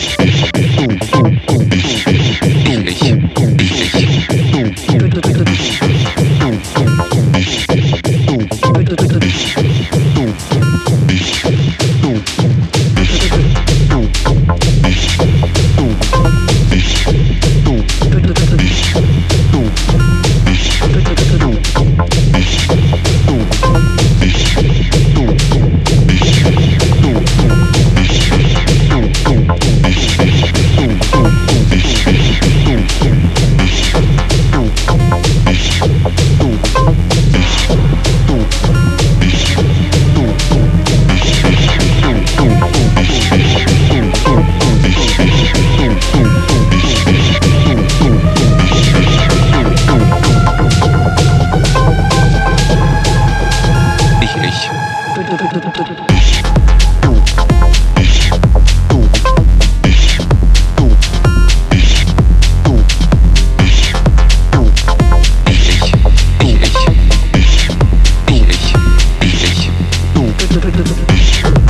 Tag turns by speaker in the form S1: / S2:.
S1: Isso, isso, isso. Peace.